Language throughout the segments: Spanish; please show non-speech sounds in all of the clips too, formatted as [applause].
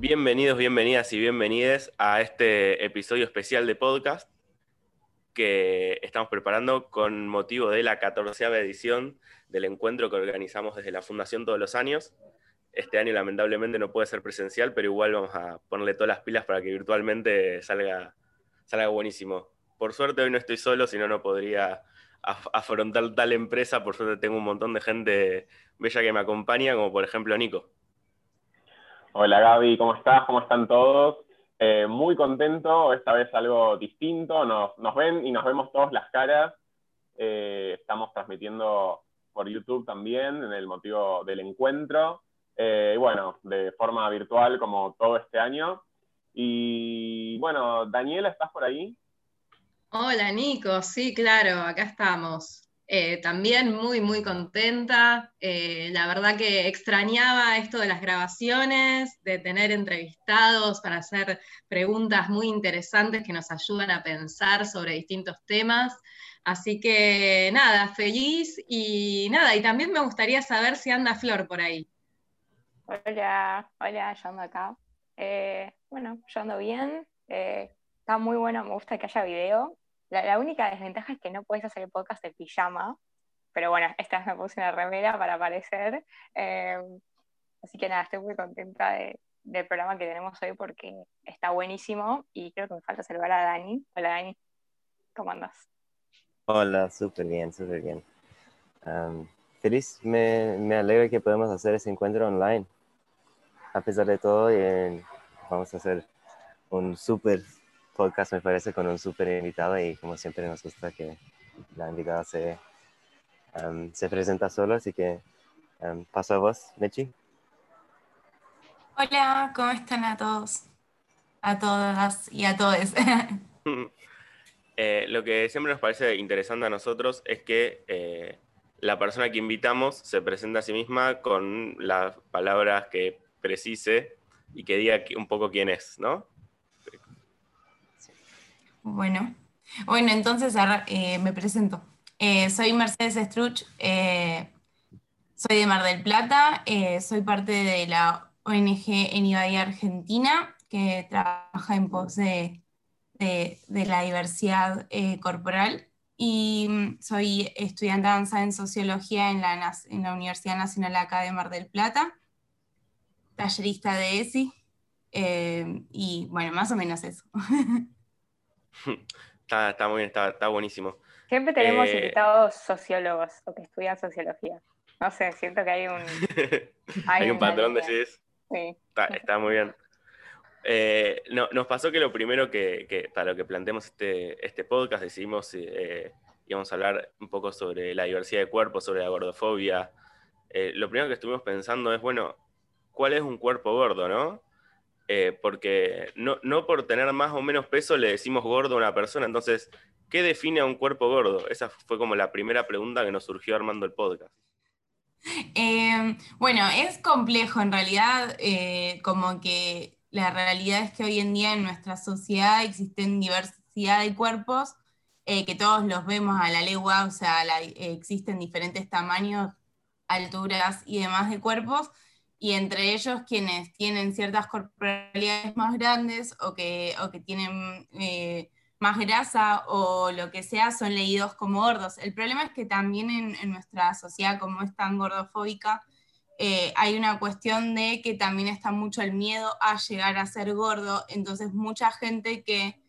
Bienvenidos, bienvenidas y bienvenides a este episodio especial de podcast que estamos preparando con motivo de la 14 edición del encuentro que organizamos desde la Fundación todos los años. Este año lamentablemente no puede ser presencial, pero igual vamos a ponerle todas las pilas para que virtualmente salga, salga buenísimo. Por suerte hoy no estoy solo, si no, no podría afrontar tal empresa. Por suerte tengo un montón de gente bella que me acompaña, como por ejemplo Nico. Hola Gaby, ¿cómo estás? ¿Cómo están todos? Eh, muy contento, esta vez algo distinto, nos, ven y nos vemos todas las caras. Eh, estamos transmitiendo por YouTube también en el motivo del encuentro. Eh, bueno, de forma virtual como todo este año. Y bueno, Daniela, ¿estás por ahí? Hola Nico, sí, claro, acá estamos. Eh, también muy, muy contenta. Eh, la verdad que extrañaba esto de las grabaciones, de tener entrevistados para hacer preguntas muy interesantes que nos ayudan a pensar sobre distintos temas. Así que nada, feliz y nada, y también me gustaría saber si anda Flor por ahí. Hola, hola, yo ando acá. Eh, bueno, yo ando bien. está muy bueno, me gusta que haya video. La, única desventaja es que no puedes hacer el podcast de pijama, pero bueno, esta me puse una remera para aparecer. Em, así que nada, estoy muy contenta del programa que tenemos hoy porque está buenísimo y creo que me falta saludar a Dani. Hola Dani, ¿cómo andas? Hola, súper bien, súper bien. feliz, me, me alegra que podemos hacer ese encuentro online. A pesar de todo, eh, vamos a hacer un súper podcast, me parece, con un súper invitado y como siempre nos gusta que la invitada se, se presenta solo, así que paso a vos, Mechi. Hola, ¿cómo están a todos? A todas y a todos. [laughs] Eh, lo que siempre nos parece interesante a nosotros es que eh, la persona que invitamos se presenta a sí misma con las palabras que precise y que diga un poco quién es, ¿no? Bueno, bueno, entonces eh, me presento. Eh, soy Mercedes Struch, eh, soy de Mar del Plata, soy parte de la ONG Enibay Argentina, que trabaja en pos de, la diversidad corporal y mm, soy estudiante avanzada en sociología en la, en la Universidad Nacional Acá de Mar del Plata, tallerista de ESI, y bueno, más o menos eso. [laughs] [laughs] Está, muy bien, está, buenísimo. Siempre tenemos eh, invitados sociólogos o que estudian sociología. No sé, siento que hay un. [laughs] Hay, un patrón, de Sí. Está, muy bien. Eh, nos pasó que lo primero que, para lo que planteamos este, este podcast decidimos eh, íbamos a hablar un poco sobre la diversidad de cuerpos, sobre la gordofobia. lo primero que estuvimos pensando es, bueno, ¿cuál es un cuerpo gordo, no? Eh, porque no, por tener más o menos peso le decimos gordo a una persona. Entonces, ¿qué define a un cuerpo gordo? Esa fue como la primera pregunta que nos surgió armando el podcast. Eh, bueno, es complejo en realidad, eh, como que la realidad es que hoy en día en nuestra sociedad existen diversidad de cuerpos, que todos los vemos a la legua, o sea, existen diferentes tamaños, alturas y demás de cuerpos, y entre ellos quienes tienen ciertas corporalidades más grandes o que, o que tienen eh, más grasa o lo que sea son leídos como gordos. El problema es que también en, nuestra sociedad, como es tan gordofóbica, eh, hay una cuestión de que también está mucho el miedo a llegar a ser gordo, entonces mucha gente que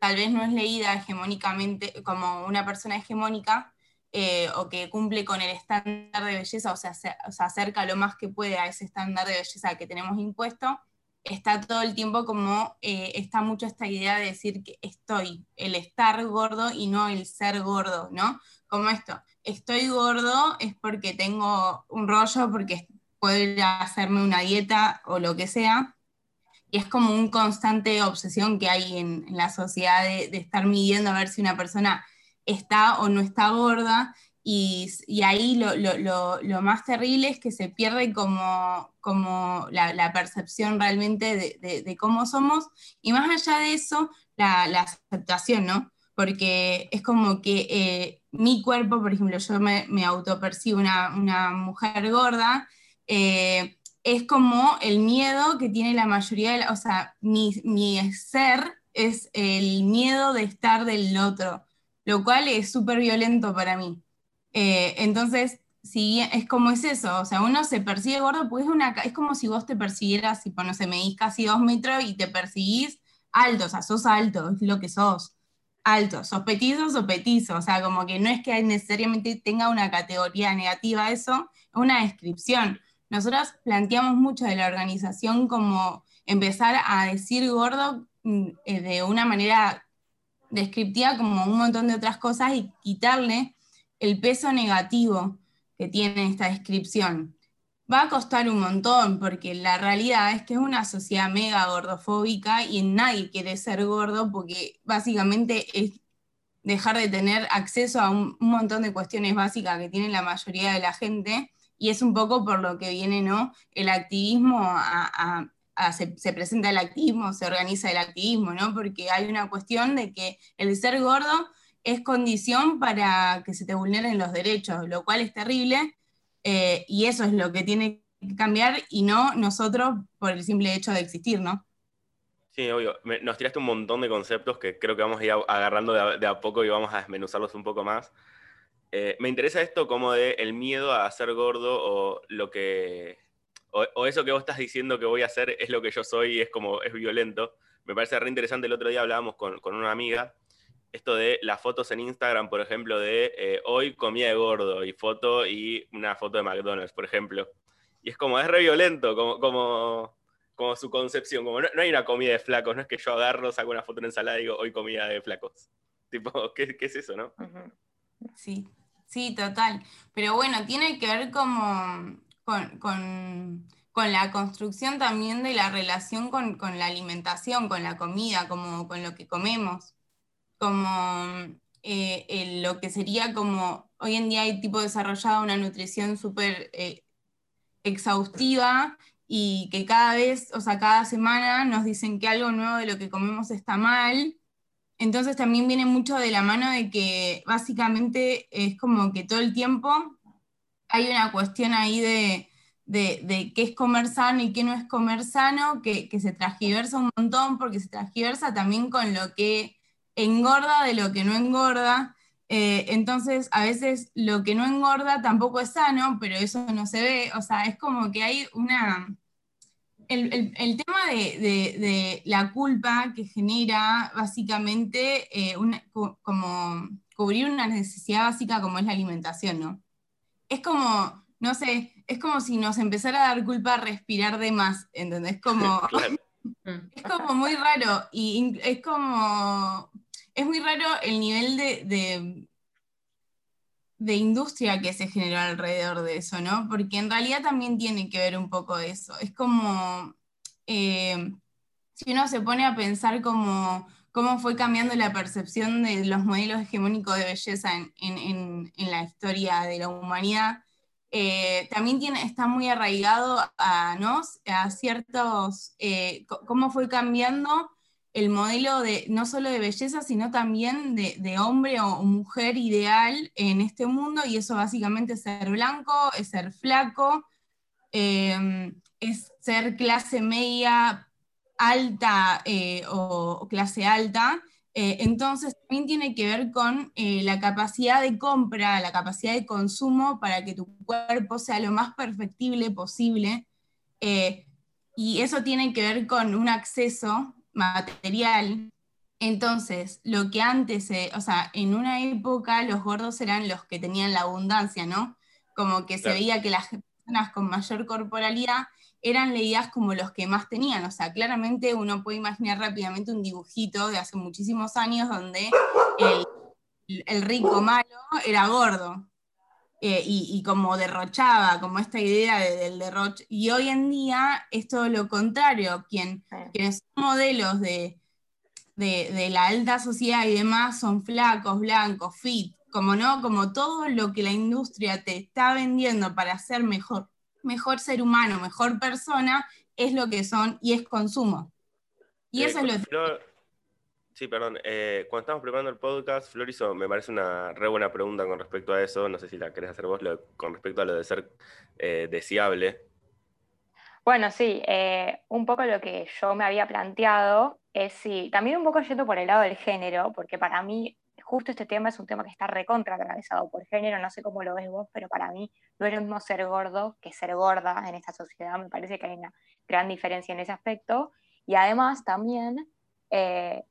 tal vez no es leída hegemónicamente como una persona hegemónica, eh, o que cumple con el estándar de belleza, o sea, se, acerca lo más que puede a ese estándar de belleza que tenemos impuesto, está todo el tiempo como, eh, está mucho esta idea de decir que estoy, el estar gordo y no el ser gordo, ¿no? Como esto, estoy gordo es porque tengo un rollo, porque puedo ir a hacerme una dieta o lo que sea, y es como un constante obsesión que hay en, la sociedad de, de, estar midiendo a ver si una persona está o no está gorda, y, ahí lo, más terrible es que se pierde como, como la, percepción realmente de, cómo somos, y más allá de eso, la, aceptación, ¿no? Porque es como que eh, mi cuerpo, por ejemplo, yo me, me autopercibo una, mujer gorda, eh, es como el miedo que tiene la mayoría de la, o sea, mi, ser es el miedo de estar del otro, lo cual es súper violento para mí. Eh, entonces, si es como es eso, o sea, uno se persigue gordo porque es, una, es como si vos te persiguieras, si no sé, medís casi dos metros y te perseguís alto, o sea, sos alto, es lo que sos, alto, sos petizo, sos petizo, o sea, como que no es que necesariamente tenga una categoría negativa eso, es una descripción. Nosotros planteamos mucho de la organización como empezar a decir gordo mm, eh, de una manera descriptiva como un montón de otras cosas y quitarle el peso negativo que tiene esta descripción. Va a costar un montón porque la realidad es que es una sociedad mega gordofóbica y nadie quiere ser gordo porque básicamente es dejar de tener acceso a un, montón de cuestiones básicas que tiene la mayoría de la gente y es un poco por lo que viene ¿no? el activismo se, se, presenta el activismo, se organiza el activismo, ¿no? porque hay una cuestión de que el ser gordo es condición para que se te vulneren los derechos, lo cual es terrible, eh, y eso es lo que tiene que cambiar y no nosotros por el simple hecho de existir, ¿no? Sí, obvio. nos tiraste un montón de conceptos que creo que vamos a ir agarrando de a, poco y vamos a desmenuzarlos un poco más. Eh, me interesa esto como de el miedo a ser gordo o lo que o, eso que vos estás diciendo que voy a hacer es lo que yo soy y es como es violento. Me parece re interesante. El otro día hablábamos con, con una amiga esto de las fotos en Instagram, por ejemplo, de eh, hoy comía de gordo y foto y una foto de McDonald's, por ejemplo. Y es como, es re violento, como, como, como su concepción, como no, hay una comida de flacos, no es que yo agarro, saco una foto en ensalada y digo, hoy comida de flacos. [laughs] Tipo, ¿qué, es eso, no? Sí, sí, total. Pero bueno, tiene que ver como con, con, la construcción también de la relación con, con la alimentación, con la comida, como con lo que comemos como eh, lo que sería como, hoy en día hay tipo desarrollado una nutrición súper eh, exhaustiva y que cada vez, o sea, cada semana nos dicen que algo nuevo de lo que comemos está mal. Entonces también viene mucho de la mano de que básicamente es como que todo el tiempo hay una cuestión ahí de, qué es comer sano y qué no es comer sano, que, que se transgiversa un montón, porque se transgiversa también con lo que engorda de lo que no engorda. Eh, entonces, a veces lo que no engorda tampoco es sano, pero eso no se ve. O sea, es como que hay una... El, tema de, la culpa que genera básicamente eh, como cubrir una necesidad básica como es la alimentación, ¿no? Es como, no sé, es como si nos empezara a dar culpa respirar de más, ¿entendés? Como, [laughs] es como muy raro y es como es muy raro el nivel de, de, industria que se generó alrededor de eso, ¿no? Porque en realidad también tiene que ver un poco eso. Es como, eh, si uno se pone a pensar como cómo fue cambiando la percepción de los modelos hegemónicos de belleza en, la historia de la humanidad, eh, también tiene, está muy arraigado a, ¿no? a ciertos, eh, cómo fue cambiando el modelo de no solo de belleza, sino también de, hombre o mujer ideal en este mundo, y eso básicamente es ser blanco, es ser flaco, em, es ser clase media alta eh, o, clase alta. Eh, entonces también tiene que ver con eh, la capacidad de compra, la capacidad de consumo para que tu cuerpo sea lo más perfectible posible. y eso tiene que ver con un acceso material. Entonces, lo que antes, o sea, en una época los gordos eran los que tenían la abundancia, ¿no? Como que se veía que las personas con mayor corporalidad eran leídas como los que más tenían. O sea, claramente uno puede imaginar rápidamente un dibujito de hace muchísimos años donde el rico malo era gordo. Eh, y, como derrochaba, como esta idea del derroche. Y hoy en día es todo lo contrario, Quien, quienes son modelos de, de, la alta sociedad y demás son flacos, blancos, fit, como no, como todo lo que la industria te está vendiendo para ser mejor, mejor ser humano, mejor persona, es lo que son y es consumo. Y eso es lo que... Sí, perdón. Eh, cuando estamos preparando el podcast, Floriso, me parece una re buena pregunta con respecto a eso. No sé si la querés hacer vos, con respecto a lo de ser eh, deseable. Bueno, sí, eh, un poco lo que yo me había planteado es si, también un poco yendo por el lado del género, porque para mí justo este tema es un tema que está recontra atravesado por género, no sé cómo lo ves vos, pero para mí no es lo mismo ser gordo que ser gorda en esta sociedad, me parece que hay una gran diferencia en ese aspecto, y además también eh,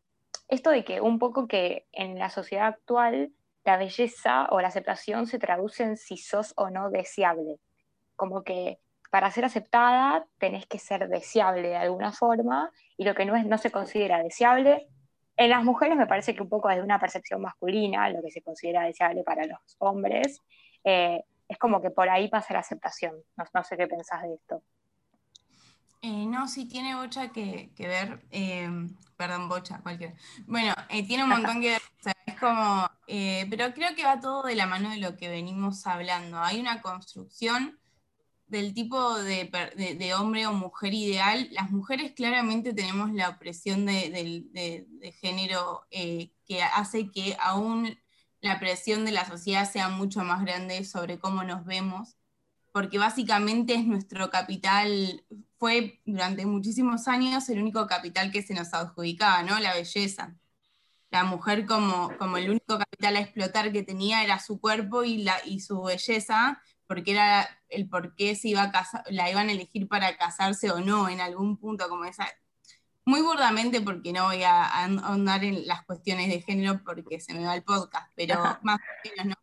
esto de que un poco que en la sociedad actual la belleza o la aceptación se traduce en si sos o no deseable, como que para ser aceptada tenés que ser deseable de alguna forma y lo que no, es, no se considera deseable en las mujeres me parece que un poco desde una percepción masculina, lo que se considera deseable para los hombres, eh, es como que por ahí pasa la aceptación. No, sé qué pensás de esto. Eh, no, sí tiene bocha que, ver, eh, perdón, bocha, cualquiera. Bueno, tiene un montón que ver, es como, pero creo que va todo de la mano de lo que venimos hablando. Hay una construcción del tipo de, hombre o mujer ideal, las mujeres claramente tenemos la opresión de, género eh, que hace que aún la presión de la sociedad sea mucho más grande sobre cómo nos vemos, porque básicamente es nuestro capital, fue durante muchísimos años el único capital que se nos adjudicaba, ¿no? La belleza. La mujer como, como el único capital a explotar que tenía era su cuerpo y, la, y su belleza, porque era el por qué se iba a la iban a elegir para casarse o no en algún punto, como esa. Muy burdamente, porque no voy a ahondar en las cuestiones de género porque se me va el podcast, pero más o menos no.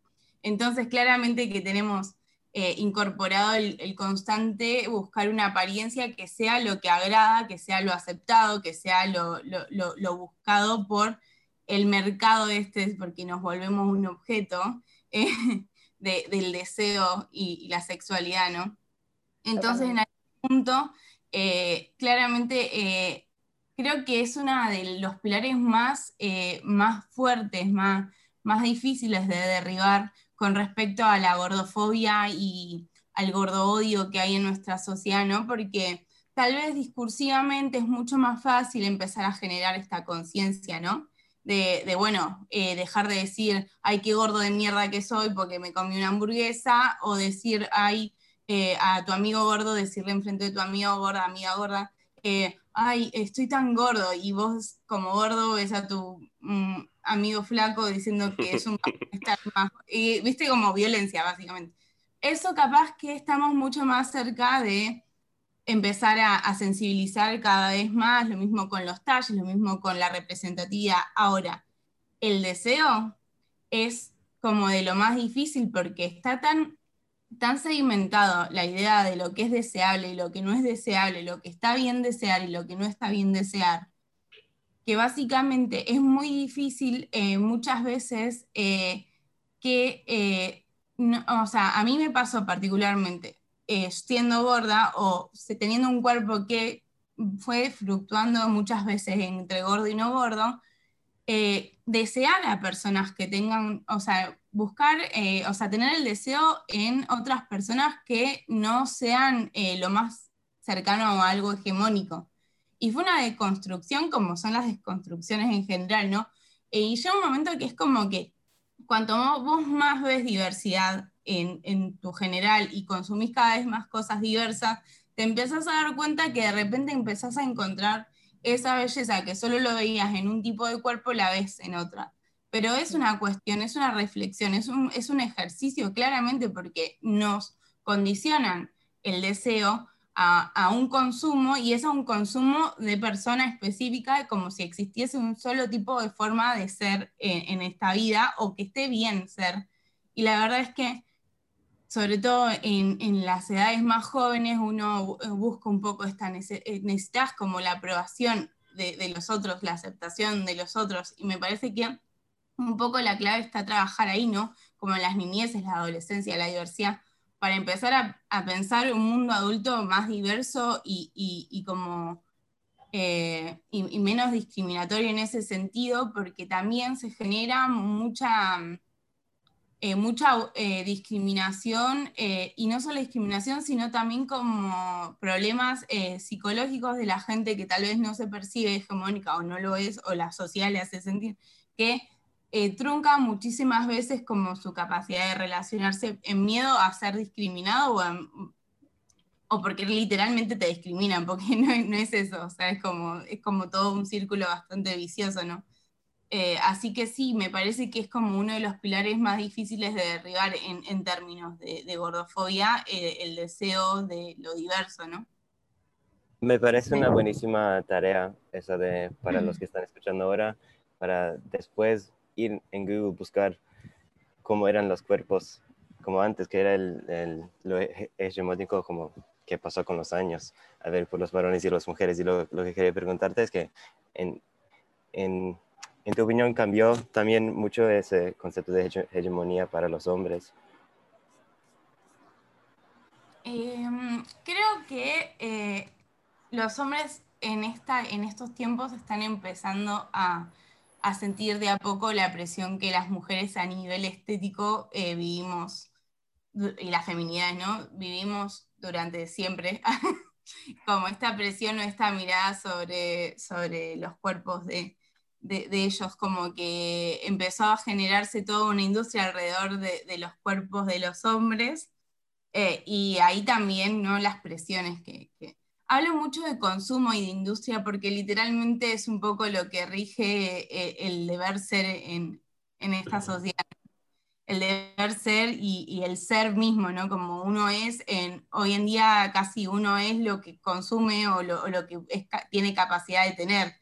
Entonces, claramente que tenemos eh, incorporado el, constante buscar una apariencia que sea lo que agrada, que sea lo aceptado, que sea lo, lo buscado por el mercado este, porque nos volvemos un objeto. Eh, del deseo y, la sexualidad, ¿no? Entonces, en algún punto, eh, claramente eh, creo que es uno de los pilares más, eh, más fuertes, más, más difíciles de derribar con respecto a la gordofobia y al gordo odio que hay en nuestra sociedad, ¿no? Porque tal vez discursivamente es mucho más fácil empezar a generar esta conciencia, ¿no? De, bueno, eh, dejar de decir, ay, qué gordo de mierda que soy porque me comí una hamburguesa, o decir, ay, eh, a tu amigo gordo, decirle enfrente de tu amigo gorda, amiga gorda, eh, ay, estoy tan gordo, y vos como gordo ves a tu mm, amigo flaco diciendo que es un [laughs] más, y, viste como violencia, básicamente. Eso capaz que estamos mucho más cerca de empezar a, sensibilizar cada vez más, lo mismo con los talles, lo mismo con la representatividad. Ahora, el deseo es como de lo más difícil porque está tan, tan sedimentado la idea de lo que es deseable y lo que no es deseable, lo que está bien desear y lo que no está bien desear, que básicamente es muy difícil eh, muchas veces eh, que, eh, o sea, a mí me pasó particularmente, eh, siendo gorda o teniendo un cuerpo que fue fluctuando muchas veces entre gordo y no gordo, eh, desear a personas que tengan, o sea, buscar, eh, o sea, tener el deseo en otras personas que no sean lo más cercano a algo hegemónico. Y fue una deconstrucción como son las desconstrucciones en general, ¿no? y llega un momento que es como que cuanto vos más ves diversidad en, tu general y consumís cada vez más cosas diversas, te empiezas a dar cuenta que de repente empezás a encontrar esa belleza que solo lo veías en un tipo de cuerpo, la ves en otra. Pero es una cuestión, es una reflexión, es un, es un ejercicio claramente porque nos condicionan el deseo a, un consumo y es a un consumo de persona específica como si existiese un solo tipo de forma de ser en, en esta vida o que esté bien ser. Y la verdad es que sobre todo en, las edades más jóvenes, uno busca un poco esta eh, necesidad como la aprobación de, los otros, la aceptación de los otros, y me parece que un poco la clave está trabajar ahí, ¿no? Como en las niñeces, la adolescencia, la diversidad, para empezar a, pensar un mundo adulto más diverso y, como... Eh, y menos discriminatorio en ese sentido, porque también se genera mucha eh, mucha eh, discriminación, eh, y no solo discriminación, sino también como problemas psicológicos de la gente que tal vez no se percibe hegemónica o no lo es, o la sociedad le hace sentir, que trunca muchísimas veces como su capacidad de relacionarse en miedo a ser discriminado o o porque literalmente te discriminan, porque [laughs] no, no es eso, o sea, es como, es como todo un círculo bastante vicioso, ¿no? Eh, así que sí, me parece que es como uno de los pilares más difíciles de derribar en, términos de, gordofobia, eh, el deseo de lo diverso, ¿no? Me parece una buenísima tarea esa de, para los que están escuchando ahora, para después ir en Google, buscar cómo eran los cuerpos, como antes, que era el, lo hegemónico, como que pasó con los años, a ver, por los varones y las mujeres. Y lo, lo que quería preguntarte es que en, en ¿En tu opinión cambió también mucho ese concepto de hegemonía para los hombres? Em, creo que eh, los hombres en, esta, en estos tiempos están empezando a, sentir de a poco la presión que las mujeres a nivel estético eh, vivimos, y las feminidades, ¿no? Vivimos durante siempre, [laughs] como esta presión o esta mirada sobre, sobre los cuerpos de, de, ellos, como que empezó a generarse toda una industria alrededor de, los cuerpos de los hombres, eh, y ahí también ¿no? las presiones que, Hablo mucho de consumo y de industria porque literalmente es un poco lo que rige eh, el deber ser en, esta sociedad. El deber ser y, el ser mismo, ¿no? Como uno es, en, hoy en día casi uno es lo que consume o lo, que tiene capacidad de tener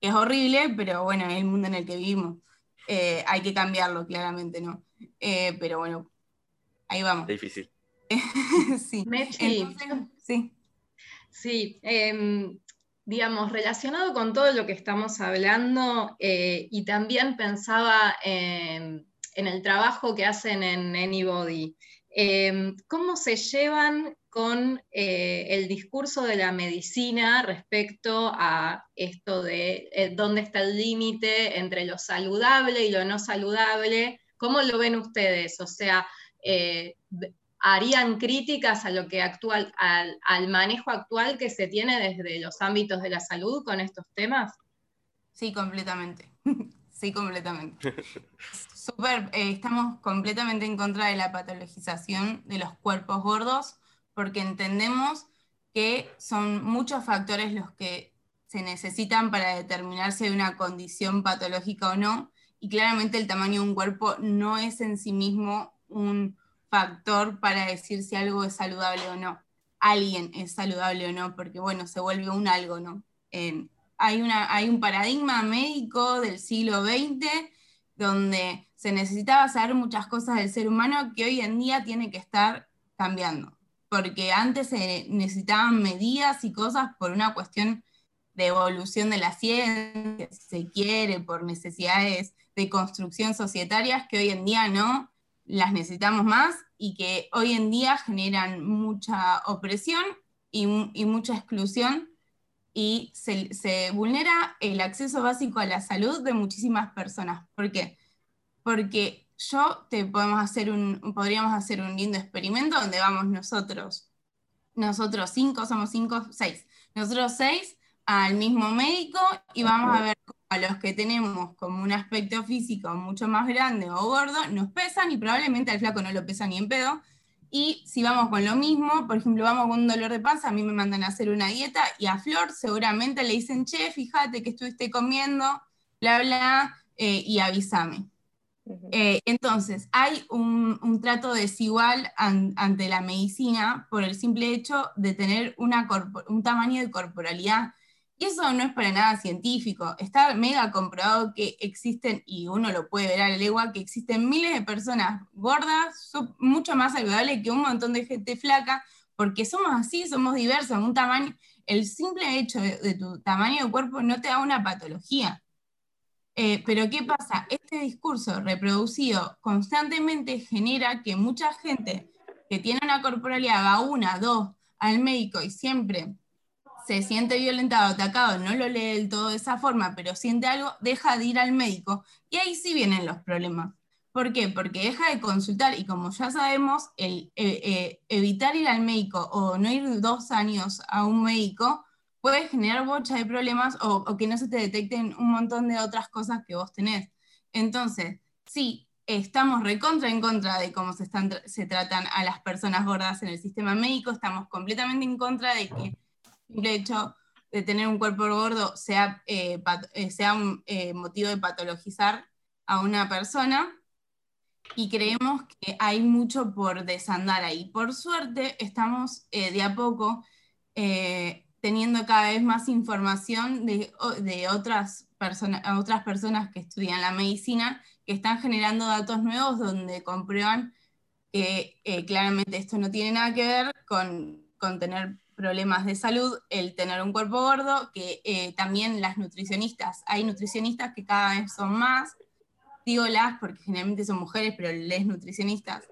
es horrible, pero bueno, es el mundo en el que vivimos. Eh, hay que cambiarlo, claramente, ¿no? Eh, pero bueno, ahí vamos. difícil. [laughs] sí. sí. Sí, em, digamos, relacionado con todo lo que estamos hablando, eh, y también pensaba en, en, el trabajo que hacen en Anybody. Em, ¿Cómo se llevan con eh, el discurso de la medicina respecto a esto de eh, dónde está el límite entre lo saludable y lo no saludable. ¿Cómo lo ven ustedes? O sea, eh, ¿harían críticas a lo que actual, al, manejo actual que se tiene desde los ámbitos de la salud con estos temas? Sí, completamente. [laughs] sí, completamente. [laughs] Super, estamos completamente en contra de la patologización de los cuerpos gordos porque entendemos que son muchos factores los que se necesitan para determinarse de una condición patológica o no, y claramente el tamaño de un cuerpo no es en sí mismo un factor para decir si algo es saludable o no. Alguien es saludable o no, porque bueno, se vuelve un algo, ¿no? hay, una, hay un paradigma médico del siglo XX donde se necesitaba saber muchas cosas del ser humano que hoy en día tiene que estar cambiando porque antes se necesitaban medidas y cosas por una cuestión de evolución de la ciencia, se quiere, por necesidades de construcción societarias que hoy en día no las necesitamos más y que hoy en día generan mucha opresión y, mucha exclusión y se, se, vulnera el acceso básico a la salud de muchísimas personas. ¿Por qué? Porque yo te podemos hacer un, podríamos hacer un lindo experimento donde vamos nosotros, nosotros cinco, somos cinco, seis, nosotros seis al mismo médico y vamos a ver a los que tenemos como un aspecto físico mucho más grande o gordo, nos pesan y probablemente al flaco no lo pesa ni en pedo. Y si vamos con lo mismo, por ejemplo, vamos con un dolor de panza, a mí me mandan a hacer una dieta y a Flor seguramente le dicen, che, fíjate que estuviste comiendo, bla, bla, eh, y avísame. Eh, entonces, hay un, trato desigual ante la medicina por el simple hecho de tener un tamaño de corporalidad. Y eso no es para nada científico. Está mega comprobado que existen, y uno lo puede ver a la legua, que existen miles de personas gordas, mucho más saludables que un montón de gente flaca, porque somos así, somos diversos, un tamaño, el simple hecho de tu tamaño de cuerpo no te da una patología. Eh, pero ¿qué pasa? Este discurso reproducido constantemente genera que mucha gente que tiene una corporalidad va una, dos al médico y siempre se siente violentado, atacado, no lo lee del todo de esa forma, pero siente algo, deja de ir al médico y ahí sí vienen los problemas. ¿Por qué? Porque deja de consultar y como ya sabemos, eh, eh, evitar ir al médico o no ir dos años a un médico puede generar bocha de problemas o, que no se te detecten un montón de otras cosas que vos tenés. Entonces, sí, estamos recontra en contra de cómo se, están, se tratan a las personas gordas en el sistema médico, estamos completamente en contra de que el hecho de tener un cuerpo gordo sea, eh, eh, sea un eh, motivo de patologizar a una persona y creemos que hay mucho por desandar ahí. Por suerte, estamos de a poco teniendo cada vez más información de, otras, personas otras personas que estudian la medicina que están generando datos nuevos donde comprueban que claramente esto no tiene nada que ver con, con tener problemas de salud, el tener un cuerpo gordo, que eh, también las nutricionistas, hay nutricionistas que cada vez son más, digo las porque generalmente son mujeres, pero les nutricionistas,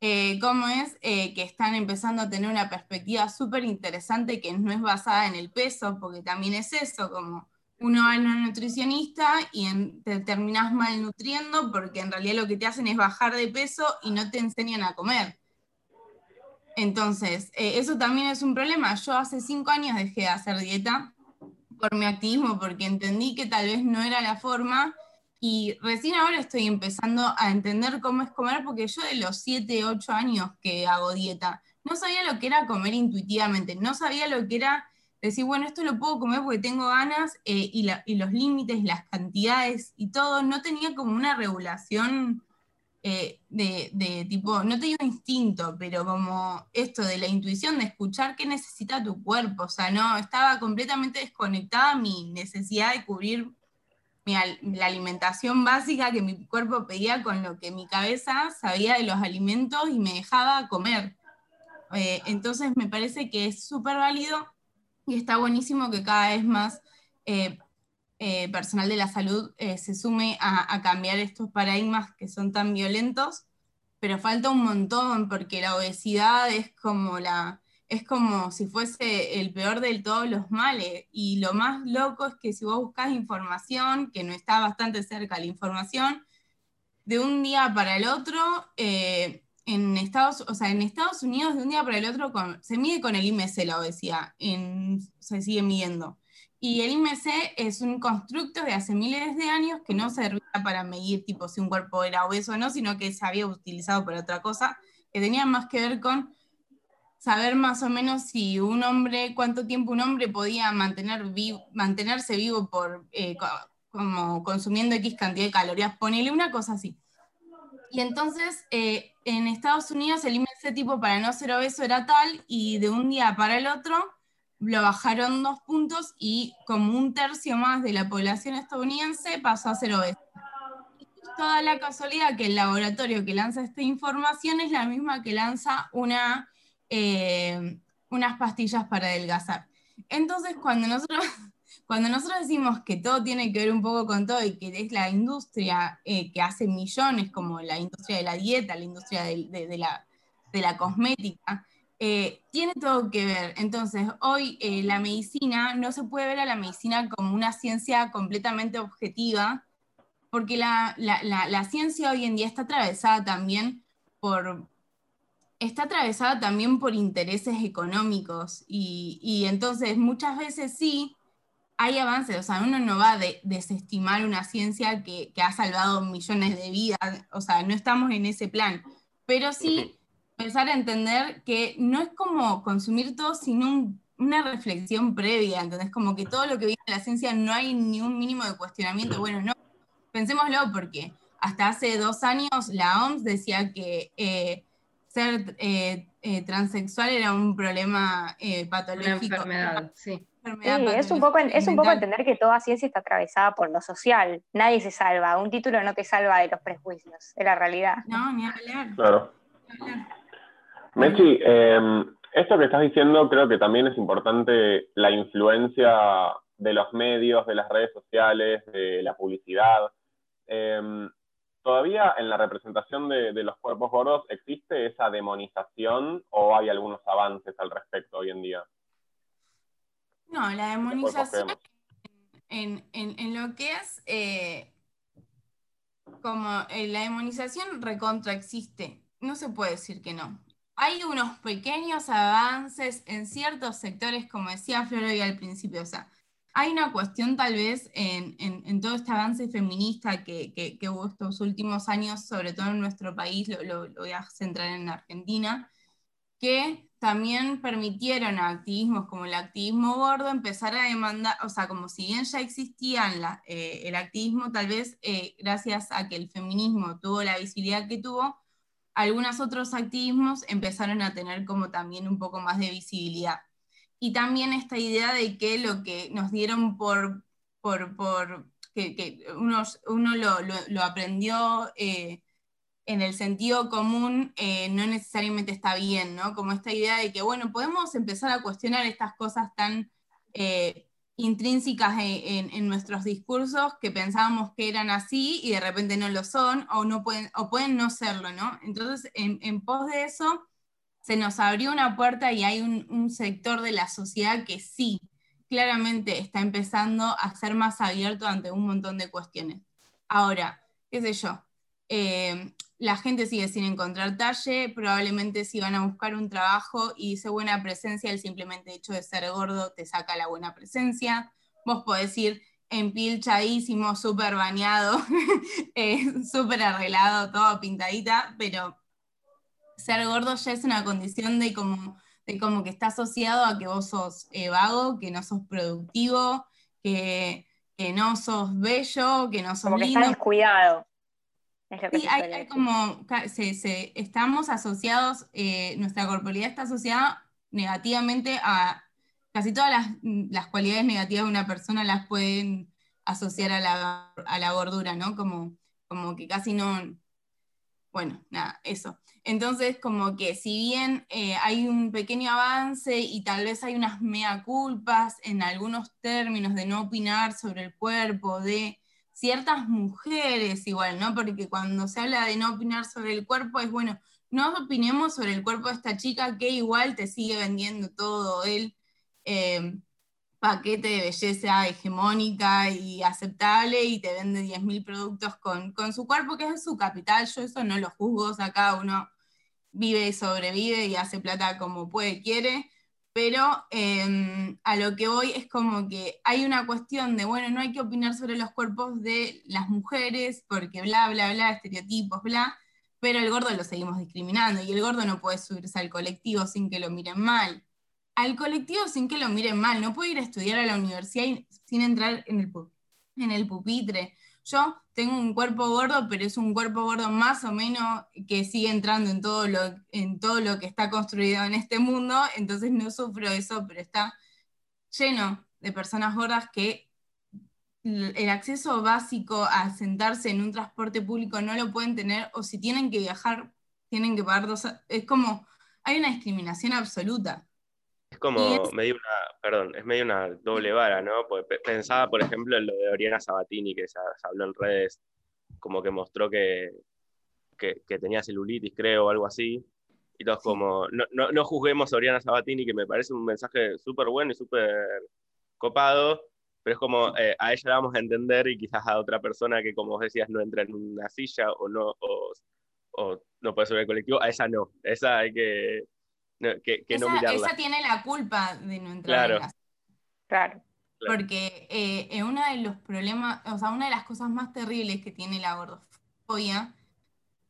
eh, ¿cómo es? Eh, que están empezando a tener una perspectiva súper interesante que no es basada en el peso, porque también es eso, como uno va a una nutricionista y te terminas malnutriendo porque en realidad lo que te hacen es bajar de peso y no te enseñan a comer. Entonces, eh, eso también es un problema. Yo hace cinco años dejé de hacer dieta por mi activismo, porque entendí que tal vez no era la forma y recién ahora estoy empezando a entender cómo es comer, porque yo de los siete, ocho años que hago dieta, no sabía lo que era comer intuitivamente, no sabía lo que era decir, bueno, esto lo puedo comer porque tengo ganas eh, y, y, los límites, las cantidades y todo, no tenía como una regulación eh, de, tipo, no te digo instinto, pero como esto de la intuición, de escuchar qué necesita tu cuerpo, o sea, no, estaba completamente desconectada mi necesidad de cubrir la alimentación básica que mi cuerpo pedía con lo que mi cabeza sabía de los alimentos y me dejaba comer. Eh, entonces me parece que es súper válido y está buenísimo que cada vez más eh, eh, personal de la salud se sume a, cambiar estos paradigmas que son tan violentos, pero falta un montón porque la obesidad es como la es como si fuese el peor de todos los males y lo más loco es que si vos buscas información, que no está bastante cerca la información, de un día para el otro, eh, en, Estados, o sea, en Estados Unidos de un día para el otro se mide con el IMC la obesidad, se sigue midiendo. Y el IMC es un constructo de hace miles de años que no servía para medir tipo si un cuerpo era obeso o no, sino que se había utilizado para otra cosa, que tenía más que ver con saber más o menos si un hombre, cuánto tiempo un hombre podía mantener mantenerse vivo por eh, como consumiendo X cantidad de calorías, ponele una cosa así. Y entonces eh, en Estados Unidos el IMC tipo para no ser obeso era tal y de un día para el otro lo bajaron dos puntos y como un tercio más de la población estadounidense pasó a ser obeso. toda la casualidad que el laboratorio que lanza esta información es la misma que lanza una, eh, unas pastillas para adelgazar. Entonces, cuando nosotros, [laughs] cuando nosotros decimos que todo tiene que ver un poco con todo y que es la industria eh, que hace millones, como la industria de la dieta, la industria de, la, de la cosmética, eh, tiene todo que ver. Entonces, hoy eh, la medicina no se puede ver a la medicina como una ciencia completamente objetiva, porque la, ciencia hoy en día está atravesada también por está atravesada también por intereses económicos y, entonces muchas veces sí hay avances, o sea, uno no va a desestimar una ciencia que, que, ha salvado millones de vidas, o sea, no estamos en ese plan, pero sí empezar a entender que no es como consumir todo sin una reflexión previa, entonces como que todo lo que viene de la ciencia no hay ni un mínimo de cuestionamiento. Bueno, no, pensémoslo porque hasta hace dos años la OMS decía que eh, ser eh, eh, transexual era un problema patológico. Una enfermedad, sí. es un, poco, es un poco entender que toda ciencia está atravesada por lo social. Nadie se salva. Un título no te salva de los prejuicios, de la realidad. No, ni hablar. Claro. Mechi, em, esto que estás diciendo creo que también es importante la influencia de los medios, de las redes sociales, de la publicidad. Em, ¿Todavía en la representación de, los cuerpos gordos existe esa demonización o hay algunos avances al respecto hoy en día? No, la demonización en, lo que es eh, como eh, la demonización recontra existe. No se puede decir que no hay unos pequeños avances en ciertos sectores, como decía Flor hoy al principio. O sea, hay una cuestión tal vez en, todo este avance feminista que, hubo estos últimos años, sobre todo en nuestro país, lo, voy a centrar en Argentina, que también permitieron a activismos como el activismo gordo empezar a demandar, o sea, como si bien ya existía eh, el activismo, tal vez eh, gracias a que el feminismo tuvo la visibilidad que tuvo, algunos otros activismos empezaron a tener como también un poco más de visibilidad y también esta idea de que lo que nos dieron por, por, que, uno, lo, aprendió eh, en el sentido común, eh, no necesariamente está bien, ¿no? Como esta idea de que, bueno, podemos empezar a cuestionar estas cosas tan eh, intrínsecas en, en, nuestros discursos que pensábamos que eran así y de repente no lo son, o, no pueden, o pueden no serlo, ¿no? Entonces, en, en pos de eso, se nos abrió una puerta y hay un, sector de la sociedad que sí, claramente está empezando a ser más abierto ante un montón de cuestiones. Ahora, qué sé yo, eh, la gente sigue sin encontrar talle, probablemente si van a buscar un trabajo y dice buena presencia, el simplemente hecho de ser gordo te saca la buena presencia. Vos podés ir empilchadísimo, súper bañado, [laughs] eh, súper arreglado, todo pintadita, pero ser gordo ya es una condición de como, de como que está asociado a que vos sos eh, vago, que no sos productivo, que, no sos bello, que no sos como que estás descuidado. sí, hay, como, estamos asociados, eh, nuestra corporalidad está asociada negativamente a casi todas las, cualidades negativas de una persona las pueden asociar a la, a la gordura, ¿no? Como, como que casi no, bueno, nada, eso. Entonces, como que si bien eh, hay un pequeño avance y tal vez hay unas mea culpas en algunos términos de no opinar sobre el cuerpo de ciertas mujeres igual, ¿no? Porque cuando se habla de no opinar sobre el cuerpo es bueno, no opinemos sobre el cuerpo de esta chica que igual te sigue vendiendo todo el eh, paquete de belleza hegemónica y aceptable y te vende 10.000 productos con, con, su cuerpo, que es su capital. Yo eso no lo juzgo, o sea, cada uno vive y sobrevive y hace plata como puede, quiere, pero em, a lo que voy es como que hay una cuestión de, bueno, no hay que opinar sobre los cuerpos de las mujeres, porque bla, bla, bla, estereotipos, bla, pero el gordo lo seguimos discriminando y el gordo no puede subirse al colectivo sin que lo miren mal. Al colectivo sin que lo miren mal, no puede ir a estudiar a la universidad sin entrar en el, en el pupitre. Yo tengo un cuerpo gordo, pero es un cuerpo gordo más o menos que sigue entrando en todo lo, en todo lo que está construido en este mundo, entonces no sufro eso, pero está lleno de personas gordas que el acceso básico a sentarse en un transporte público no lo pueden tener, o si tienen que viajar, tienen que pagar dos... Es como, hay una discriminación absoluta. Es como medio una, perdón, es medio una doble vara, ¿no? pensaba, por ejemplo, en lo de Oriana Sabatini, que se, habló en redes, como que mostró que, que, tenía celulitis, creo, o algo así. Y todos como, no, no, no, juzguemos a Oriana Sabatini, que me parece un mensaje súper bueno y súper copado, pero es como, eh, a ella la vamos a entender y quizás a otra persona que, como vos decías, no entra en una silla o no, o, o no puede subir el colectivo, a esa no, esa hay que que, esa, no Esa tiene la culpa de no entrar claro. Claro. Porque eh, uno de los problemas, o sea, una de las cosas más terribles que tiene la gordofobia,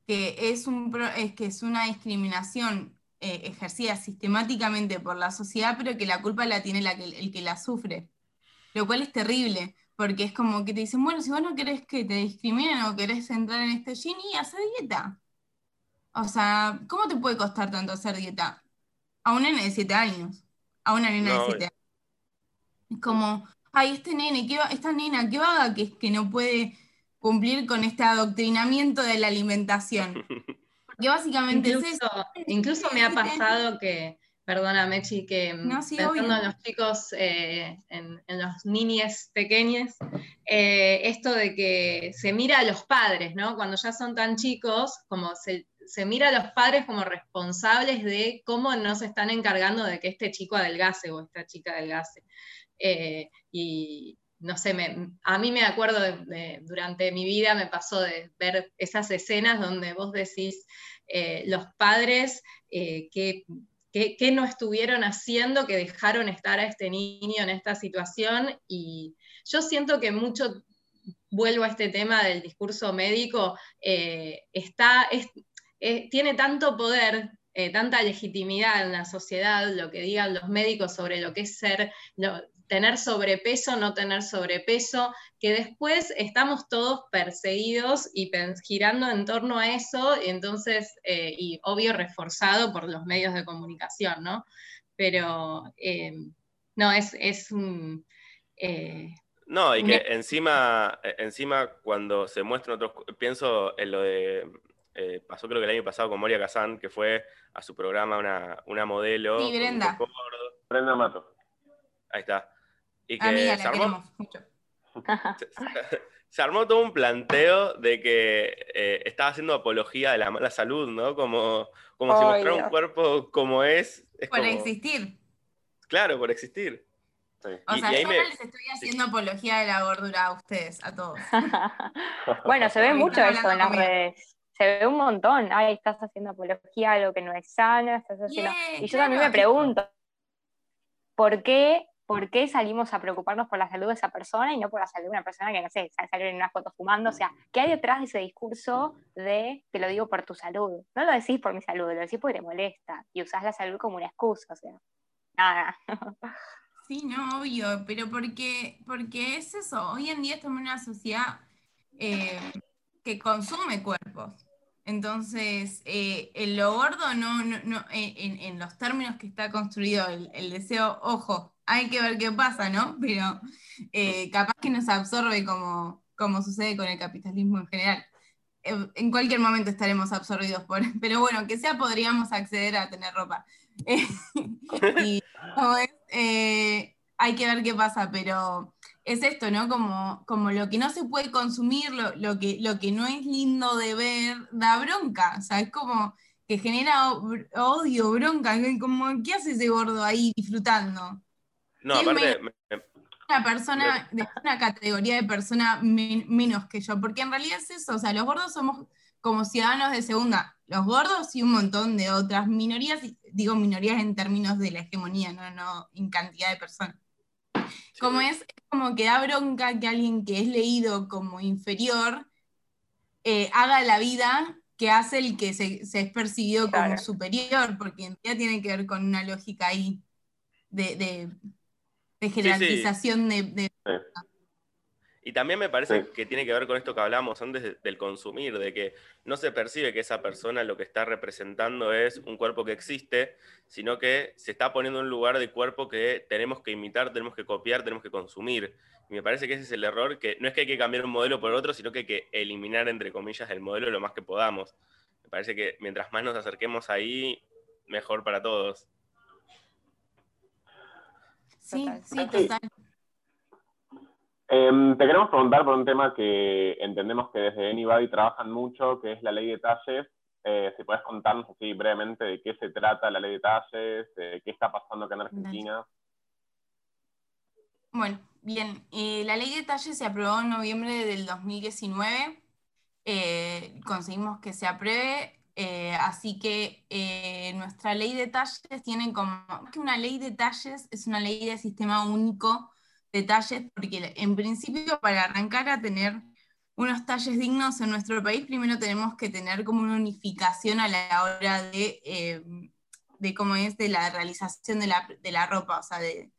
que es, un, es que es una discriminación eh, ejercida sistemáticamente por la sociedad, pero que la culpa la tiene la que, el que la sufre. Lo cual es terrible, porque es como que te dicen, bueno, si vos no querés que te discriminen o querés entrar en este gym, y hacer dieta. O sea, ¿cómo te puede costar tanto hacer dieta? A un nene de 7 años, a una nena de 7 años. Es como, ay, este nene, ¿qué esta nena, qué vaga que, que no puede cumplir con este adoctrinamiento de la alimentación. [laughs] Porque básicamente incluso, es eso. Incluso me ha pasado que, perdona Mechi, que no, pensando en los chicos, eh, en, los niñes pequeños, eh, esto de que se mira a los padres, ¿no? Cuando ya son tan chicos, como se, se mira a los padres como responsables de cómo no se están encargando de que este chico adelgase o esta chica adelgase. Eh, y no sé, a mí me acuerdo durante mi vida me pasó de ver esas escenas donde vos decís, eh, los padres, eh, qué, qué, no estuvieron haciendo que dejaron estar a este niño en esta situación. Y yo siento que mucho, vuelvo a este tema del discurso médico, está, tiene tanto poder eh, tanta legitimidad en la sociedad, lo que digan los médicos sobre lo que es ser, tener sobrepeso, no tener sobrepeso, que después estamos todos perseguidos y girando en torno a eso, y entonces, eh, y obvio reforzado por los medios de comunicación, ¿no? Pero, eh, no, es, un... no, y que encima, encima cuando se muestran otros, pienso en lo de eh, pasó creo que el año pasado con Moria Kazan, que fue a su programa una, una modelo. Sí, Brenda. Brenda Mato. Ahí está. Y que se, armó, mucho. [laughs] [laughs] Se, armó todo un planteo de que eh, estaba haciendo apología de la mala salud, ¿no? Como, como si mostrar un cuerpo como es. por existir. Claro, por existir. O sea, yo les estoy haciendo apología de la gordura a ustedes, a todos. [laughs] bueno, se ve mucho eso en las redes se ve un montón, ay, estás haciendo apología a algo que no es sano, estás haciendo... y yo también me pregunto, ¿por qué, ¿por qué salimos a preocuparnos por la salud de esa persona y no por la salud de una persona que, no sé, sale en una foto fumando? O sea, ¿qué hay detrás de ese discurso de te lo digo por tu salud? No lo decís por mi salud, lo decís porque te molesta y usás la salud como una excusa, o sea, nada. Sí, no, obvio, pero porque, porque es eso, hoy en día estamos en una sociedad eh, que consume cuerpos. Entonces, eh, en lo gordo, no, no, eh, en, los términos que está construido el, deseo, ojo, hay que ver qué pasa, ¿no? [laughs] Pero eh, capaz que nos absorbe como, como sucede con el capitalismo en general. En cualquier momento estaremos absorbidos por, [laughs] pero bueno, que sea podríamos acceder a tener ropa. [laughs] y hay que ver qué pasa, pero es esto, ¿no? Como, como lo que no se puede consumir, lo, que, lo que no es lindo de ver, da bronca. O sea, es como que genera odio, bronca. Como, ¿qué hace ese gordo ahí disfrutando? No, aparte. Una persona de una categoría de persona menos que yo, porque en realidad es eso, o sea, los gordos somos como ciudadanos de segunda, los gordos y un montón de otras minorías, digo minorías en términos de la hegemonía, no, no en cantidad de personas. [laughs] Como es, como que da bronca que alguien que es leído como inferior eh, haga la vida que hace el que se, es percibido como superior, porque en realidad tiene que ver con una lógica ahí de, jerarquización de, y también me parece que tiene que ver con esto que hablamos antes del consumir, de que no se percibe que esa persona lo que está representando es un cuerpo que existe, sino que se está poniendo en un lugar de cuerpo que tenemos que imitar, tenemos que copiar, tenemos que consumir. Y me parece que ese es el error, que no es que hay que cambiar un modelo por otro, sino que hay que eliminar, entre comillas, el modelo lo más que podamos. Me parece que mientras más nos acerquemos ahí, mejor para todos. Sí, sí, total. Em, te queremos preguntar por un tema que entendemos que desde Anybody trabajan mucho, que es la ley de talles. Eh, si puedes contarnos así brevemente de qué se trata la ley de talles, de qué está pasando acá en Argentina. Bueno, bien, eh, la ley de talles se aprobó en noviembre del 2019. Eh, conseguimos que se apruebe, así que nuestra ley de talles tiene como que una ley de talles es una ley de sistema único detalles, porque en principio para arrancar a tener unos talles dignos en nuestro país, primero tenemos que tener como una unificación a la hora de, eh, de cómo es de la realización de la, de la, ropa, o sea, de,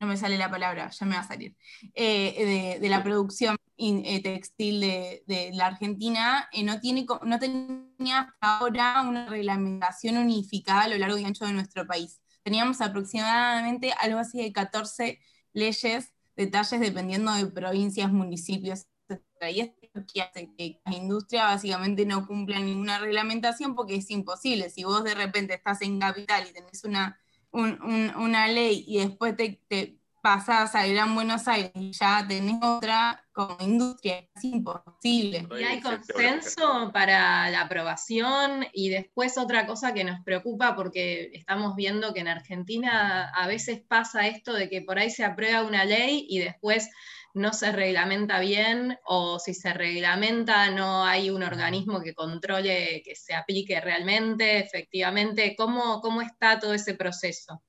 no me sale la palabra, ya me va a salir, eh, de, la producción eh, textil de, la Argentina, no, tiene, no tenía hasta ahora una reglamentación unificada a lo largo y ancho de nuestro país. Teníamos aproximadamente algo así de 14 leyes, detalles dependiendo de provincias, municipios, etc. Y esto que hace que la industria básicamente no cumpla ninguna reglamentación porque es imposible. Si vos de repente estás en capital y tenés una, una ley y después te, pasás al Gran Buenos Aires y ya tenés otra como industria, es imposible. Y hay consenso para la aprobación y después otra cosa que nos preocupa porque estamos viendo que en Argentina a veces pasa esto de que por ahí se aprueba una ley y después no se reglamenta bien o si se reglamenta no hay un organismo que controle que se aplique realmente, efectivamente. ¿Cómo, cómo está todo ese proceso?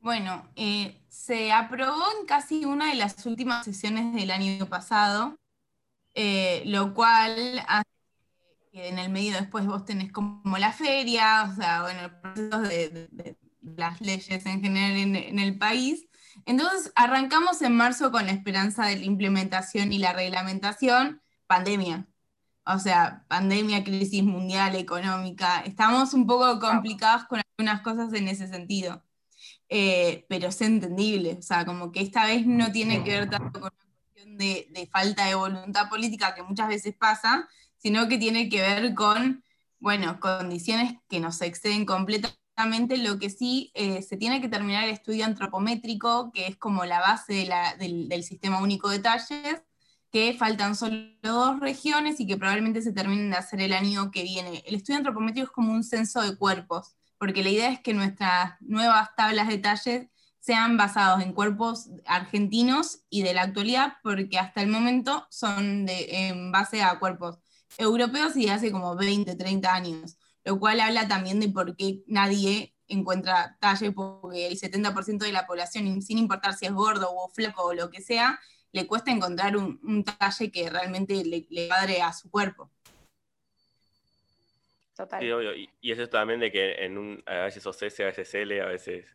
Bueno, eh, se aprobó en casi una de las últimas sesiones del año pasado, eh, lo cual hace que en el medio después vos tenés como la feria, o sea, bueno, el proceso de, las leyes en general en, el país. Entonces, arrancamos en marzo con la esperanza de la implementación y la reglamentación, pandemia. O sea, pandemia, crisis mundial, económica. Estamos un poco complicados con algunas cosas en ese sentido. Eh, pero es entendible, o sea, como que esta vez no tiene que ver tanto con una cuestión de, falta de voluntad política que muchas veces pasa, sino que tiene que ver con, bueno, condiciones que nos exceden completamente, lo que sí eh, se tiene que terminar el estudio antropométrico, que es como la base del, del sistema único de talles, que faltan solo dos regiones y que probablemente se terminen de hacer el año que viene. El estudio antropométrico es como un censo de cuerpos porque la idea es que nuestras nuevas tablas de talles sean basados en cuerpos argentinos y de la actualidad, porque hasta el momento son de, en base a cuerpos europeos y de hace como 20, 30 años, lo cual habla también de por qué nadie encuentra talle, porque el 70% de la población, sin importar si es gordo o flaco o lo que sea, le cuesta encontrar un, talle que realmente le, le padre a su cuerpo. Y, eso también de que en un, a veces sos S, a veces L, a veces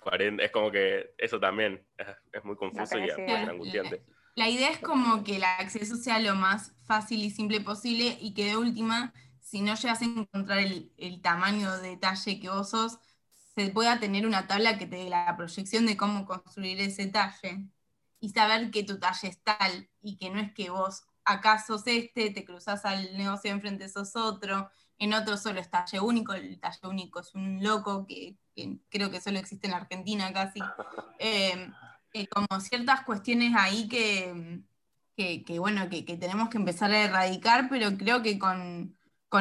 40, eh, es como que eso también es, muy confuso y muy angustiante. La idea es como que el acceso sea lo más fácil y simple posible y que de última, si no llegas a encontrar el, el tamaño de detalle que vos sos, se pueda tener una tabla que te dé la proyección de cómo construir ese talle y saber que tu talle es tal y que no es que vos acaso sos este, te cruzas al negocio de enfrente sos otro, en otro solo es talle único, el talle único es un loco que, creo que solo existe en Argentina casi. [laughs] Eh, eh, como ciertas cuestiones ahí que, bueno, que, tenemos que empezar a erradicar, pero creo que con,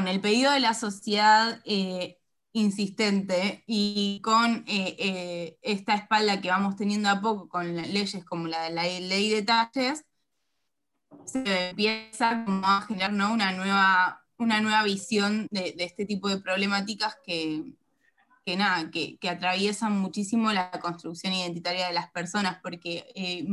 el pedido de la sociedad eh, insistente y con esta espalda que vamos teniendo a poco con leyes como la de la ley de talles, se empieza como a generar una nueva una nueva visión de, este tipo de problemáticas que, nada, que, atraviesan muchísimo la construcción identitaria de las personas, porque eh,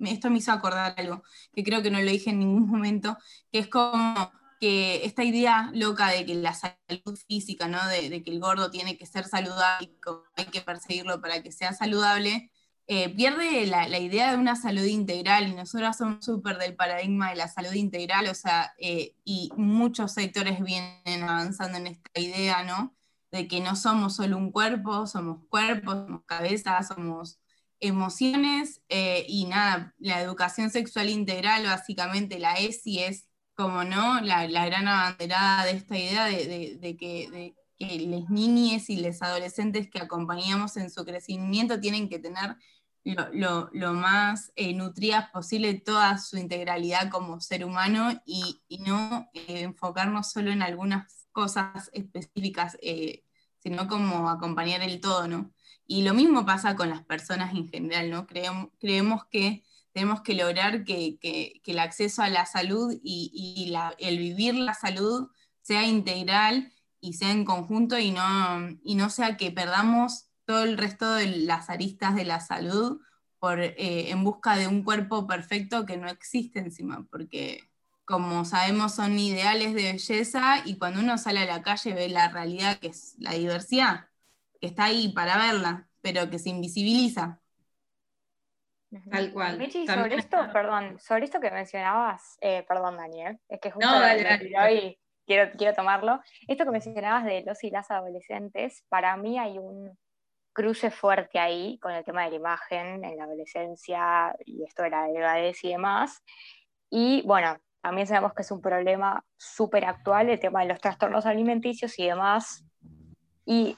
esto me hizo acordar algo, que creo que no lo dije en ningún momento, que es como que esta idea loca de que la salud física, ¿no? de, de que el gordo tiene que ser saludable hay que perseguirlo para que sea saludable, eh, pierde la, idea de una salud integral y nosotros somos súper del paradigma de la salud integral, o sea, eh, y muchos sectores vienen avanzando en esta idea, ¿no? De que no somos solo un cuerpo, somos cuerpos, somos cabeza, somos emociones eh, y nada, la educación sexual integral, básicamente la ESI es como, ¿no? La, gran abanderada de esta idea de, que, que las niñas y los adolescentes que acompañamos en su crecimiento tienen que tener lo, más eh, nutridas posible toda su integralidad como ser humano y, no eh, enfocarnos solo en algunas cosas específicas, eh, sino como acompañar el todo, ¿no? Y lo mismo pasa con las personas en general, ¿no? Creemos, creemos que tenemos que lograr que, el acceso a la salud y, el vivir la salud sea integral y sea en conjunto y no, y no sea que perdamos todo el resto de las aristas de la salud por, eh, en busca de un cuerpo perfecto que no existe encima, porque como sabemos son ideales de belleza y cuando uno sale a la calle ve la realidad que es la diversidad, que está ahí para verla, pero que se invisibiliza. Tal cual. Michi, sobre esto, perdón, sobre esto que mencionabas, eh, perdón Daniel, es que justo no, quiero, quiero tomarlo. Esto que mencionabas de los y las adolescentes, para mí hay un, cruce fuerte ahí con el tema de la imagen en la adolescencia y esto de la delgadez y demás. Y bueno, también sabemos que es un problema súper actual el tema de los trastornos alimenticios y demás. Y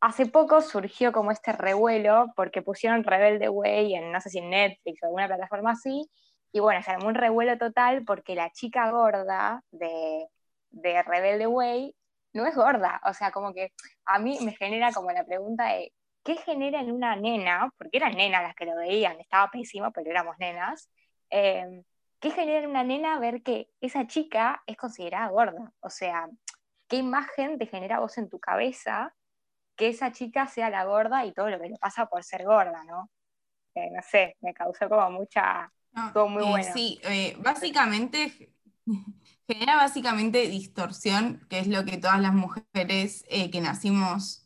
hace poco surgió como este revuelo porque pusieron Rebelde Way en, no sé si en Netflix o alguna plataforma así, y bueno, se armó un revuelo total porque la chica gorda de, de Rebelde Way no es gorda, o sea, como que a mí me genera como la pregunta de, ¿qué genera en una nena? Porque eran nenas las que lo veían, estaba pésimo, pero éramos nenas. Eh, ¿Qué genera en una nena ver que esa chica es considerada gorda? O sea, ¿qué imagen te genera vos en tu cabeza que esa chica sea la gorda y todo lo que le pasa por ser gorda, ¿no? Eh, no sé, me causó como mucha... todo muy eh, bueno. Sí, básicamente genera básicamente distorsión, que es lo que todas las mujeres que nacimos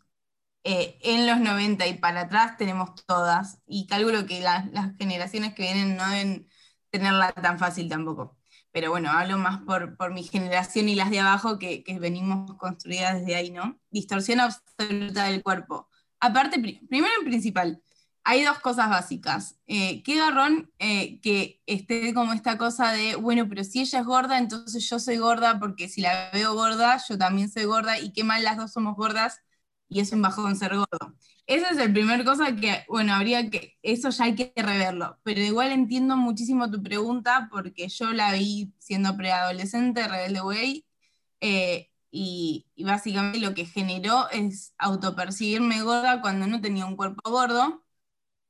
eh, en los 90 y para atrás tenemos todas, y calculo que las generaciones que vienen no deben tenerla tan fácil tampoco. Pero bueno, hablo más por, por mi generación y las de abajo que, que, venimos construidas desde ahí, ¿no? Distorsión absoluta del cuerpo. Aparte, primero en principal, hay dos cosas básicas. Eh, qué garrón eh, que esté como esta cosa de, bueno, pero si ella es gorda, entonces yo soy gorda, porque si la veo gorda, yo también soy gorda, y qué mal las dos somos gordas, y es un bajón ser gordo. Esa es el primer cosa que, bueno, habría que, eso ya hay que reverlo, pero igual entiendo muchísimo tu pregunta porque yo la vi siendo preadolescente, rebelde way, eh, y, básicamente lo que generó es autopercibirme gorda cuando no tenía un cuerpo gordo,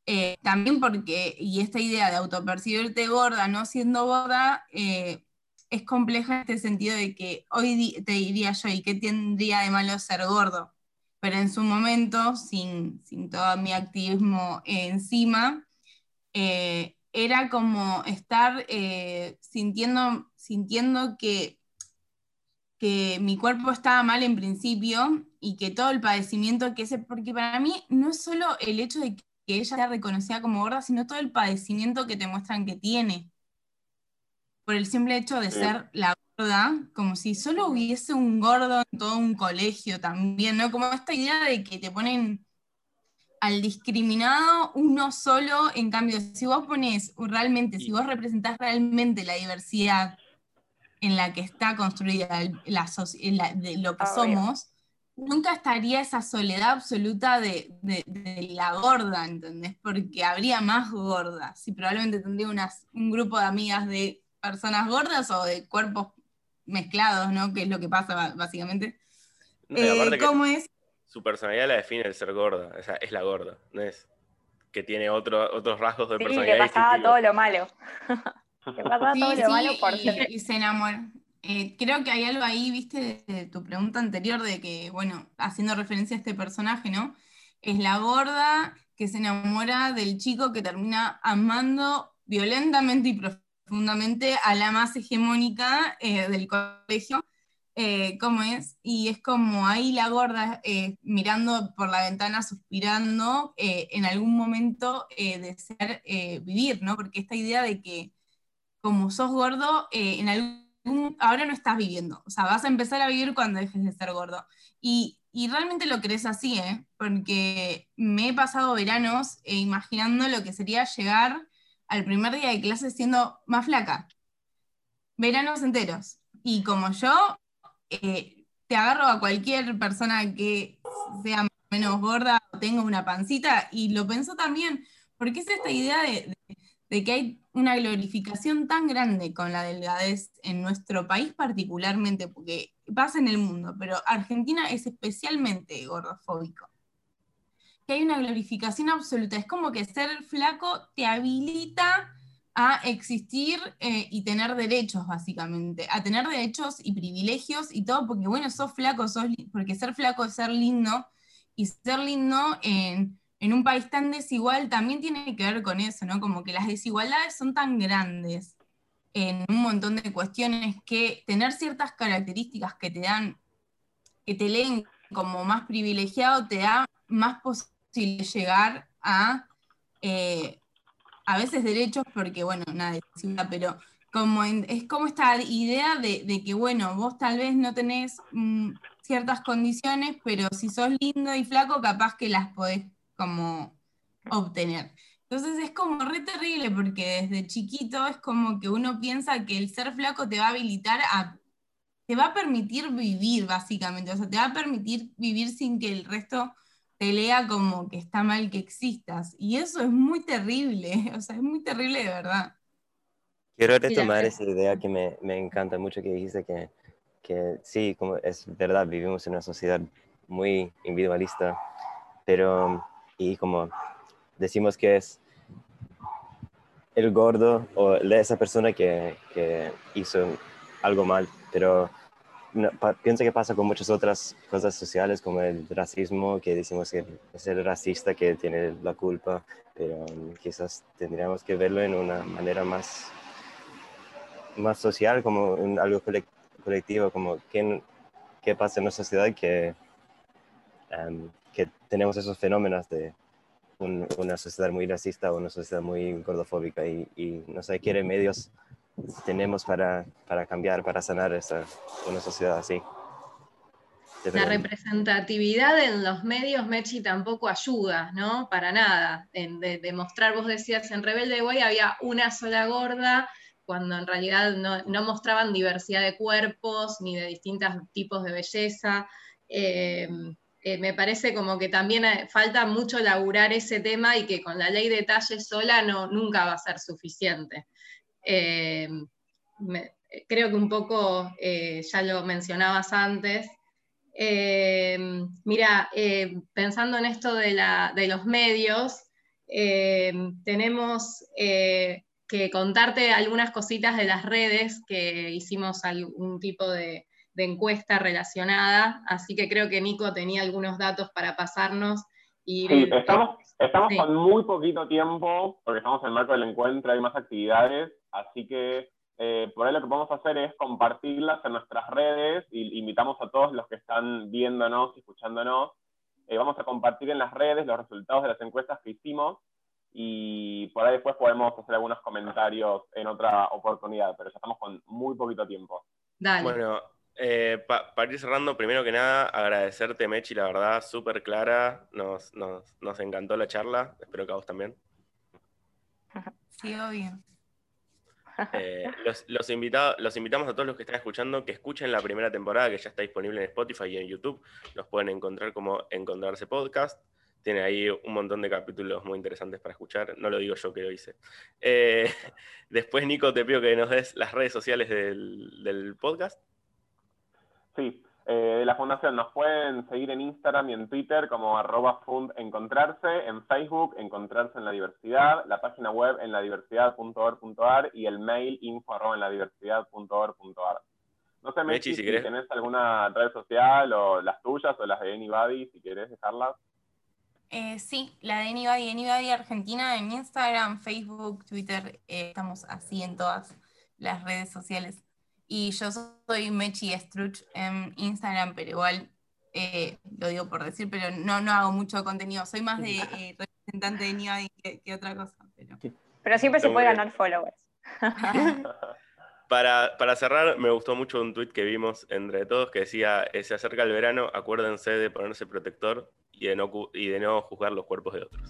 eh, también porque, y esta idea de autopercibirte gorda no siendo gorda, eh, es compleja en este sentido de que hoy te diría yo, ¿y qué tendría de malo ser gordo? Pero en su momento, sin, todo mi activismo encima, eh, era como estar eh, sintiendo, sintiendo que, que mi cuerpo estaba mal en principio y que todo el padecimiento que ese, porque para mí no es solo el hecho de que ella sea reconocida como gorda, sino todo el padecimiento que te muestran que tiene, por el simple hecho de ser la como si solo hubiese un gordo en todo un colegio también, ¿no? Como esta idea de que te ponen al discriminado uno solo, en cambio, si vos pones realmente, si vos representás realmente la diversidad en la que está construida la, de lo que somos, nunca estaría esa soledad absoluta de, la gorda, ¿entendés? Porque habría más gordas y probablemente tendría unas, un grupo de amigas de personas gordas o de cuerpos mezclados, ¿no? Que es lo que pasa básicamente. Eh, ¿Cómo es? Su personalidad la define el ser gorda, o sea, es la gorda, no es que tiene otro, otros rasgos de sí, personalidad. Le pasaba todo lo malo. [laughs] le pasaba todo lo malo por y, y se enamora. Eh, creo que hay algo ahí, viste, de tu pregunta anterior, de que, bueno, haciendo referencia a este personaje, ¿no? Es la gorda que se enamora del chico que termina amando violentamente y profundamente profundamente a la más hegemónica eh, del colegio, eh, ¿cómo es? Y es como ahí la gorda eh, mirando por la ventana, suspirando en algún momento de ser vivir, ¿no? Porque esta idea de que como sos gordo, en algún, ahora no estás viviendo, o sea, vas a empezar a vivir cuando dejes de ser gordo. Y, y realmente lo crees así, ¿eh? Porque me he pasado veranos imaginando lo que sería llegar al primer día de clase siendo más flaca. Veranos enteros. Y como yo, eh, te agarro a cualquier persona que sea menos gorda o tenga una pancita y lo pensó también, porque es esta idea de, que hay una glorificación tan grande con la delgadez en nuestro país particularmente, porque pasa en el mundo, pero Argentina es especialmente gordofóbico que hay una glorificación absoluta. Es como que ser flaco te habilita a existir eh, y tener derechos, básicamente, a tener derechos y privilegios y todo, porque bueno, sos flaco, sos porque ser flaco es ser lindo, y ser lindo en, en, un país tan desigual también tiene que ver con eso, ¿no? Como que las desigualdades son tan grandes en un montón de cuestiones que tener ciertas características que te dan, que te leen como más privilegiado, te da más posibilidades llegar a eh, a veces derechos, porque bueno, nada, pero como es como esta idea de, que, bueno, vos tal vez no tenés mm, ciertas condiciones, pero si sos lindo y flaco, capaz que las podés como obtener. Entonces es como re terrible porque desde chiquito es como que uno piensa que el ser flaco te va a habilitar a, te va a permitir vivir básicamente, o sea, te va a permitir vivir sin que el resto te lea como que está mal que existas. Y eso es muy terrible, [laughs] o sea, es muy terrible de verdad. Quiero retomar esa idea que me, me encanta mucho que dijiste que, que sí, como es verdad, vivimos en una sociedad muy individualista, pero y como decimos que es el gordo o esa persona que, que hizo algo mal, pero pienso que pasa con muchas otras cosas sociales como el racismo, que decimos que es el racista que tiene la culpa, pero quizás tendríamos que verlo en una manera más, más social, como algo colectivo, como qué, qué pasa en la sociedad que, em, que tenemos esos fenómenos de una sociedad muy racista o una sociedad muy gordofóbica y, y no sé qué remedios tenemos para, para cambiar, para sanar esa, una sociedad así. La representatividad en los medios, Mechi, tampoco ayuda, ¿no? Para nada. En, de, demostrar, vos decías, en Rebelde Way había una sola gorda, cuando en realidad no, no mostraban diversidad de cuerpos ni de distintos tipos de belleza. Eh, eh, me parece como que también eh, falta mucho laburar ese tema y que con la ley de talles sola no, nunca va a ser suficiente. Eh, creo que un poco ya lo mencionabas antes. mira, pensando en esto de, los medios, tenemos que contarte algunas cositas de las redes que hicimos algún tipo de, de encuesta relacionada, así que creo que Nico tenía algunos datos para pasarnos. Y, sí, estamos, estamos con muy poquito tiempo, porque estamos en el marco del encuentro, hay más actividades, así que eh, por ahí lo que podemos hacer es compartirlas en nuestras redes y invitamos a todos los que están viéndonos y escuchándonos. Eh, vamos a compartir en las redes los resultados de las encuestas que hicimos y por ahí después podemos hacer algunos comentarios en otra oportunidad, pero ya estamos con muy poquito tiempo. Dale. Bueno, eh, para ir cerrando, primero que nada, agradecerte, Mechi, la verdad, súper clara. Nos, nos, encantó la charla. Espero que a vos también. Sí, obvio. Eh, los, los, los invitamos a todos los que están escuchando que escuchen la primera temporada que ya está disponible en Spotify y en YouTube. Los pueden encontrar como Encontrarse Podcast. Tiene ahí un montón de capítulos muy interesantes para escuchar. No lo digo yo que lo hice. Eh, [laughs] después, Nico, te pido que nos des las redes sociales del, del podcast. Sí, eh, la fundación nos pueden seguir en Instagram y en Twitter como arroba fund encontrarse, en Facebook encontrarse en la diversidad, la página web en ladiversidad.org.ar y el mail info arroba en ladiversidad.org.ar. No sé, Mechi, si, tenés alguna red social o las tuyas o las de Anybody, si querés dejarlas. Eh, sí, la de Anybody, Anybody Argentina en Instagram, Facebook, Twitter, eh, estamos así en todas las redes sociales. Y yo soy Mechi Struch en Instagram, pero igual eh, lo digo por decir, pero no, no hago mucho contenido. Soy más de [laughs] eh, representante de Niadi que, otra cosa. Pero, pero siempre se puede ganar followers. [laughs] Para, para, cerrar, me gustó mucho un tweet que vimos entre todos que decía, eh, se acerca el verano, acuérdense de ponerse protector y de no, y de no juzgar los cuerpos de otros.